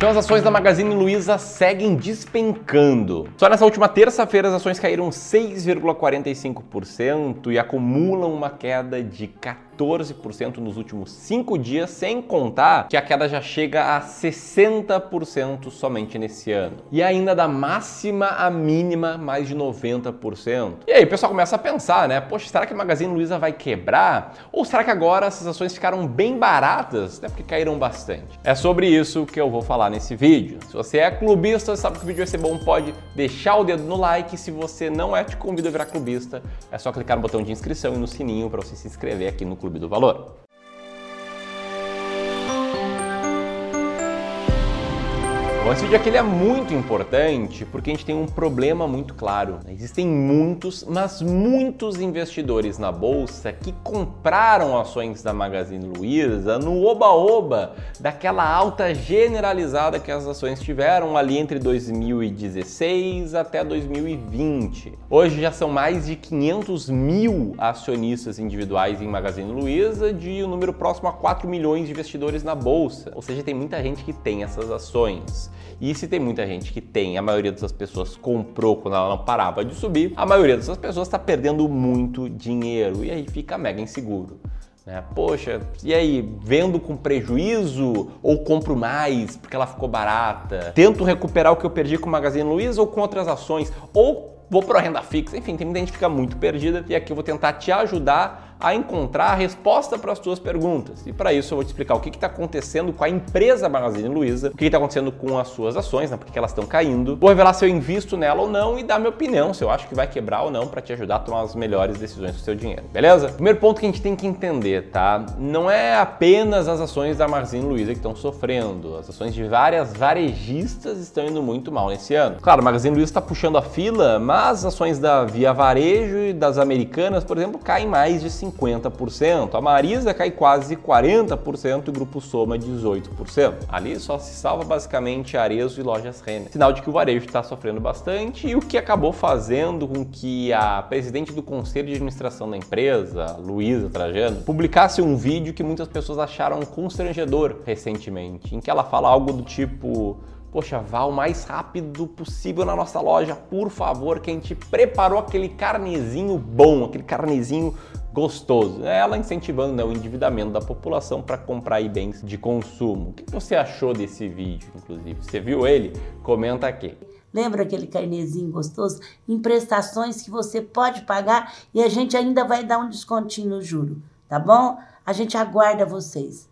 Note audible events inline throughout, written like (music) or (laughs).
Então as ações da Magazine Luiza seguem despencando. Só nessa última terça-feira as ações caíram 6,45% e acumulam uma queda de 14 14% nos últimos 5 dias, sem contar que a queda já chega a 60% somente nesse ano. E ainda da máxima à mínima, mais de 90%. E aí o pessoal começa a pensar, né? Poxa, será que a Magazine Luiza vai quebrar? Ou será que agora essas ações ficaram bem baratas, né? Porque caíram bastante. É sobre isso que eu vou falar nesse vídeo. Se você é clubista, sabe que o vídeo vai ser bom, pode deixar o dedo no like. Se você não é, te convido a virar clubista. É só clicar no botão de inscrição e no sininho para você se inscrever aqui no Clube Clube do Valor. Bom, esse vídeo aqui é muito importante porque a gente tem um problema muito claro. Existem muitos, mas muitos investidores na bolsa que compraram ações da Magazine Luiza no oba-oba daquela alta generalizada que as ações tiveram ali entre 2016 até 2020. Hoje já são mais de 500 mil acionistas individuais em Magazine Luiza, de um número próximo a 4 milhões de investidores na bolsa. Ou seja, tem muita gente que tem essas ações. E se tem muita gente que tem, a maioria dessas pessoas comprou quando ela não parava de subir, a maioria dessas pessoas está perdendo muito dinheiro e aí fica mega inseguro. Né? Poxa, e aí, vendo com prejuízo ou compro mais porque ela ficou barata? Tento recuperar o que eu perdi com o Magazine Luiza ou com outras ações? Ou vou para renda fixa? Enfim, tem muita gente que fica muito perdida e aqui eu vou tentar te ajudar a encontrar a resposta para as suas perguntas. E para isso eu vou te explicar o que está acontecendo com a empresa Magazine Luiza, o que está acontecendo com as suas ações, né, porque elas estão caindo. Vou revelar se eu invisto nela ou não e dar minha opinião, se eu acho que vai quebrar ou não, para te ajudar a tomar as melhores decisões com o seu dinheiro, beleza? Primeiro ponto que a gente tem que entender, tá? Não é apenas as ações da Magazine Luiza que estão sofrendo, as ações de várias varejistas estão indo muito mal nesse ano. Claro, a Magazine Luiza está puxando a fila, mas as ações da Via Varejo e das americanas, por exemplo, caem mais de 50%. 50%. A Marisa cai quase 40% e o Grupo Soma 18%. Ali só se salva basicamente Arezo e Lojas Renner. Sinal de que o varejo está sofrendo bastante e o que acabou fazendo com que a presidente do conselho de administração da empresa, Luísa Trajano, publicasse um vídeo que muitas pessoas acharam constrangedor recentemente, em que ela fala algo do tipo Poxa, vá o mais rápido possível na nossa loja, por favor, que a gente preparou aquele carnezinho bom, aquele carnezinho gostoso. É ela incentivando né, o endividamento da população para comprar bens de consumo. O que você achou desse vídeo, inclusive? Você viu ele? Comenta aqui. Lembra aquele carnezinho gostoso? Em prestações que você pode pagar e a gente ainda vai dar um descontinho no juro, tá bom? A gente aguarda vocês.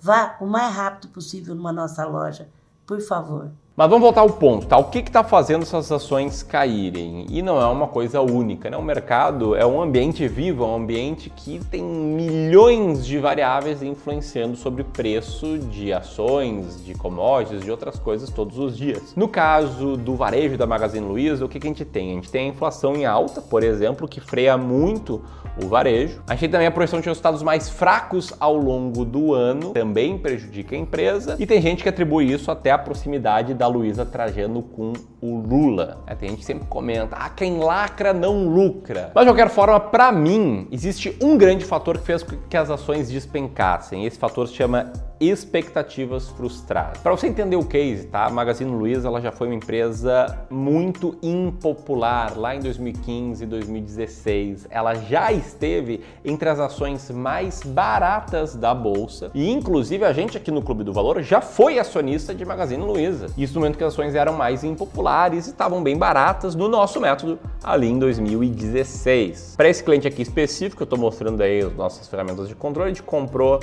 Vá o mais rápido possível numa nossa loja por favor. Mas vamos voltar ao ponto, tá? O que está fazendo essas ações caírem? E não é uma coisa única, né? O mercado é um ambiente vivo, é um ambiente que tem milhões de variáveis influenciando sobre o preço de ações, de commodities, de outras coisas todos os dias. No caso do varejo da Magazine Luiza, o que, que a gente tem? A gente tem a inflação em alta, por exemplo, que freia muito o varejo. A gente tem também a projeção de resultados mais fracos ao longo do ano, também prejudica a empresa. E tem gente que atribui isso até a proximidade da Luísa Trajano com o Lula. É, tem gente que sempre comenta, ah, quem lacra não lucra. Mas de qualquer forma, para mim, existe um grande fator que fez que as ações despencassem. Esse fator se chama expectativas frustradas. Para você entender o case, tá? A Magazine Luiza ela já foi uma empresa muito impopular lá em 2015 e 2016. Ela já esteve entre as ações mais baratas da bolsa e inclusive a gente aqui no Clube do Valor já foi acionista de Magazine Luiza. Isso no momento que as ações eram mais impopulares e estavam bem baratas no nosso método ali em 2016. Para esse cliente aqui específico, eu estou mostrando aí as nossas ferramentas de controle, a gente comprou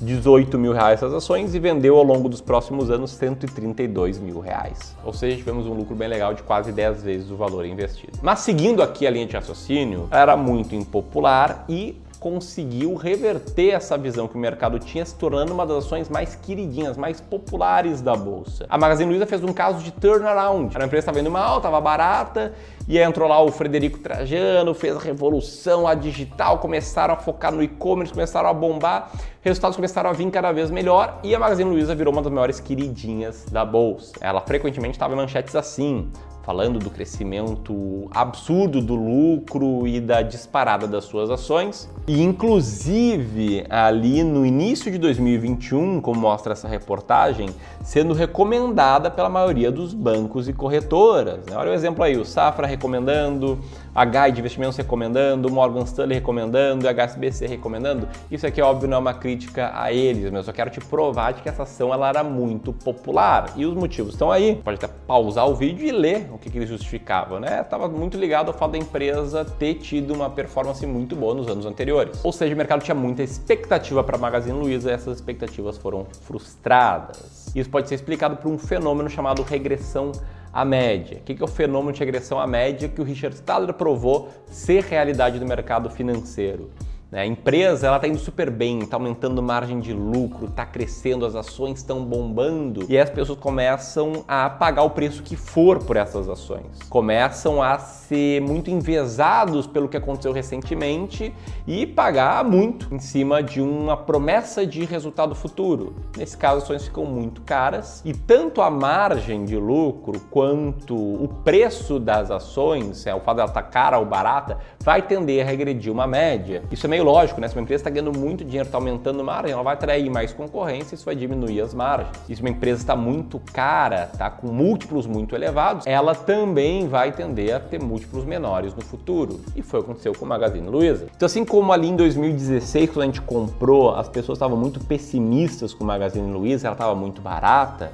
18 mil reais essas ações e vendeu ao longo dos próximos anos 132 mil reais. Ou seja, tivemos um lucro bem legal de quase 10 vezes o valor investido. Mas seguindo aqui a linha de raciocínio, era muito impopular e conseguiu reverter essa visão que o mercado tinha, se tornando uma das ações mais queridinhas, mais populares da bolsa. A Magazine Luiza fez um caso de turnaround. A empresa estava indo mal, estava barata E aí entrou lá o Frederico Trajano, fez a revolução, a digital, começaram a focar no e-commerce, começaram a bombar, resultados começaram a vir cada vez melhor e a Magazine Luiza virou uma das maiores queridinhas da bolsa. Ela frequentemente estava em manchetes assim: falando do crescimento absurdo do lucro e da disparada das suas ações. E inclusive ali no início de 2021, como mostra essa reportagem, sendo recomendada pela maioria dos bancos e corretoras. Né? Olha o exemplo aí, o Safra recomendando, a GAI de investimentos recomendando, Morgan Stanley recomendando, HSBC recomendando. Isso aqui, óbvio, não é uma crítica a eles, mas eu só quero te provar de que essa ação ela era muito popular. E os motivos estão aí. Pode até pausar o vídeo e ler o que, que eles justificavam, né? Estava muito ligado ao fato da empresa ter tido uma performance muito boa nos anos anteriores. Ou seja, o mercado tinha muita expectativa para a Magazine Luiza e essas expectativas foram frustradas. Isso pode ser explicado por um fenômeno chamado regressão à média. O que é o fenômeno de regressão à média que o Richard Stadler provou ser realidade do mercado financeiro? Né? A empresa ela está indo super bem, está aumentando margem de lucro, está crescendo, as ações estão bombando e as pessoas começam a pagar o preço que for por essas ações. Começam a ser muito enviesados pelo que aconteceu recentemente e pagar muito em cima de uma promessa de resultado futuro. Nesse caso, as ações ficam muito caras e tanto a margem de lucro quanto o preço das ações, é, o fato dela estar tá cara ou barata, vai tender a regredir uma média. Isso é meio lógico, né? Se uma empresa está ganhando muito dinheiro, está aumentando margem, ela vai atrair mais concorrência, isso vai diminuir as margens. E se uma empresa está muito cara, está com múltiplos muito elevados, ela também vai tender a ter múltiplos menores no futuro. E foi o que aconteceu com o Magazine Luiza. Então, assim como ali em 2016, quando a gente comprou, as pessoas estavam muito pessimistas com o Magazine Luiza, ela estava muito barata.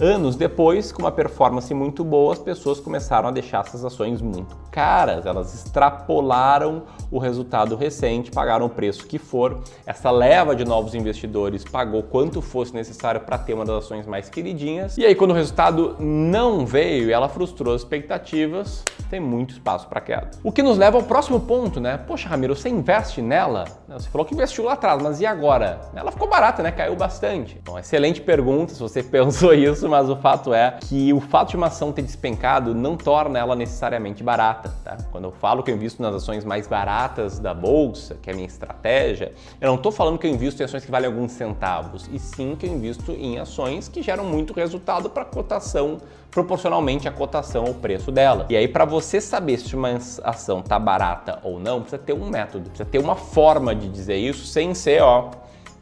Anos depois, com uma performance muito boa, as pessoas começaram a deixar essas ações muito caras. Elas extrapolaram o resultado recente, pagaram o preço que for. Essa leva de novos investidores pagou quanto fosse necessário para ter uma das ações mais queridinhas. E aí, quando o resultado não veio e ela frustrou as expectativas, tem muito espaço para queda. O que nos leva ao próximo ponto, né? Poxa, Ramiro, você investe nela? Você falou que investiu lá atrás, mas e agora? Ela ficou barata, né? Caiu bastante. Bom, excelente pergunta se você (laughs) pensou isso mas o fato é que o fato de uma ação ter despencado não torna ela necessariamente barata. Tá? Quando eu falo que eu invisto nas ações mais baratas da bolsa, que é a minha estratégia, eu não estou falando que eu invisto em ações que valem alguns centavos, e sim que eu invisto em ações que geram muito resultado para a cotação, proporcionalmente à cotação ao preço dela. E aí, para você saber se uma ação está barata ou não, precisa ter um método, precisa ter uma forma de dizer isso sem ser, ó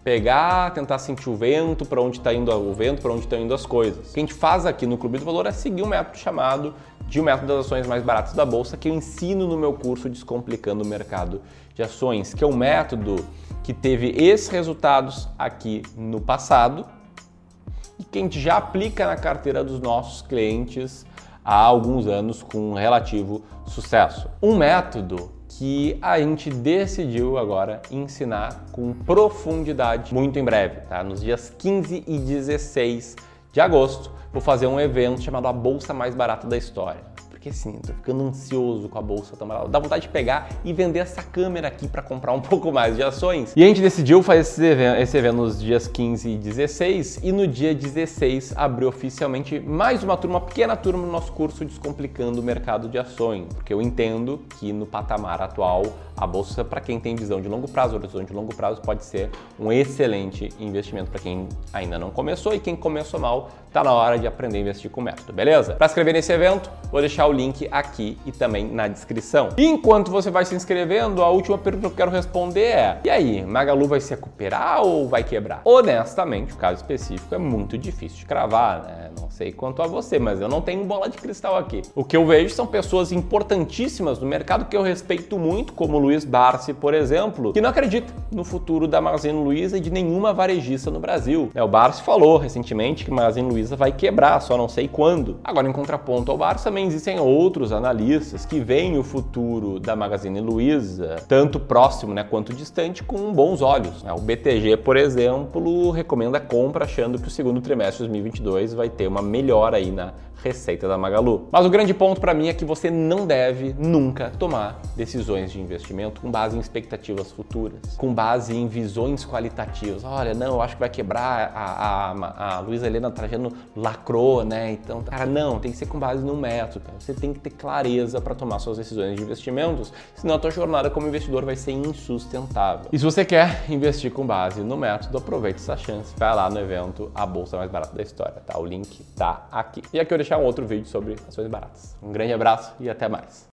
pegar, tentar sentir o vento, para onde está indo o vento, para onde estão indo as coisas. O que a gente faz aqui no Clube do Valor é seguir um método chamado de um método das ações mais baratas da bolsa que eu ensino no meu curso Descomplicando o Mercado de Ações, que é um método que teve esses resultados aqui no passado e que a gente já aplica na carteira dos nossos clientes há alguns anos com relativo sucesso. Um método que a gente decidiu agora ensinar com profundidade muito em breve, tá? Nos dias 15 e 16 de agosto, vou fazer um evento chamado A Bolsa Mais Barata da História porque tô ficando ansioso com a bolsa barata. Dá vontade de pegar e vender essa câmera aqui para comprar um (laughs) pouco mais de ações. E a gente decidiu fazer esse evento, esse evento nos dias 15 e 16 e no dia 16 abriu oficialmente mais uma turma, uma pequena turma no nosso curso Descomplicando o Mercado de Ações, porque eu entendo que no patamar atual a bolsa para quem tem visão de longo prazo, horizonte de longo prazo pode ser um excelente investimento para quem ainda não começou e quem começou mal, tá na hora de aprender a investir com método, beleza? Para inscrever nesse evento, vou deixar o link aqui e também na descrição. E enquanto você vai se inscrevendo, a última pergunta que eu quero responder é: e aí, Magalu vai se recuperar ou vai quebrar? Honestamente, o caso específico é muito difícil de cravar, né? Não sei quanto a você, mas eu não tenho bola de cristal aqui. O que eu vejo são pessoas importantíssimas no mercado que eu respeito muito, como Luiz Barsi, por exemplo, que não acredita no futuro da Magazine Luiza e de nenhuma varejista no Brasil. É, o Barsi falou recentemente que Magazine Luiza vai quebrar, só não sei quando. Agora, em contraponto ao Barsi, também existem outros analistas que veem o futuro da Magazine Luiza, tanto próximo né, quanto distante, com bons olhos. Né? O BTG, por exemplo, recomenda compra achando que o segundo trimestre de 2022 vai ter uma melhora aí na receita da Magalu. Mas o grande ponto para mim é que você não deve nunca tomar decisões de investimento com base em expectativas futuras, com base em visões qualitativas. Olha, não, eu acho que vai quebrar a, a, a Luísa Helena Trajano lacrou, né? Então, cara, não, tem que ser com base no método. Você tem que ter clareza para tomar suas decisões de investimentos, senão a tua jornada como investidor vai ser insustentável. E se você quer investir com base no método, aproveite essa chance, vai lá no evento A Bolsa Mais Barata da História, tá? O link tá aqui. E aqui eu vou deixar um outro vídeo sobre ações baratas. Um grande abraço e até mais.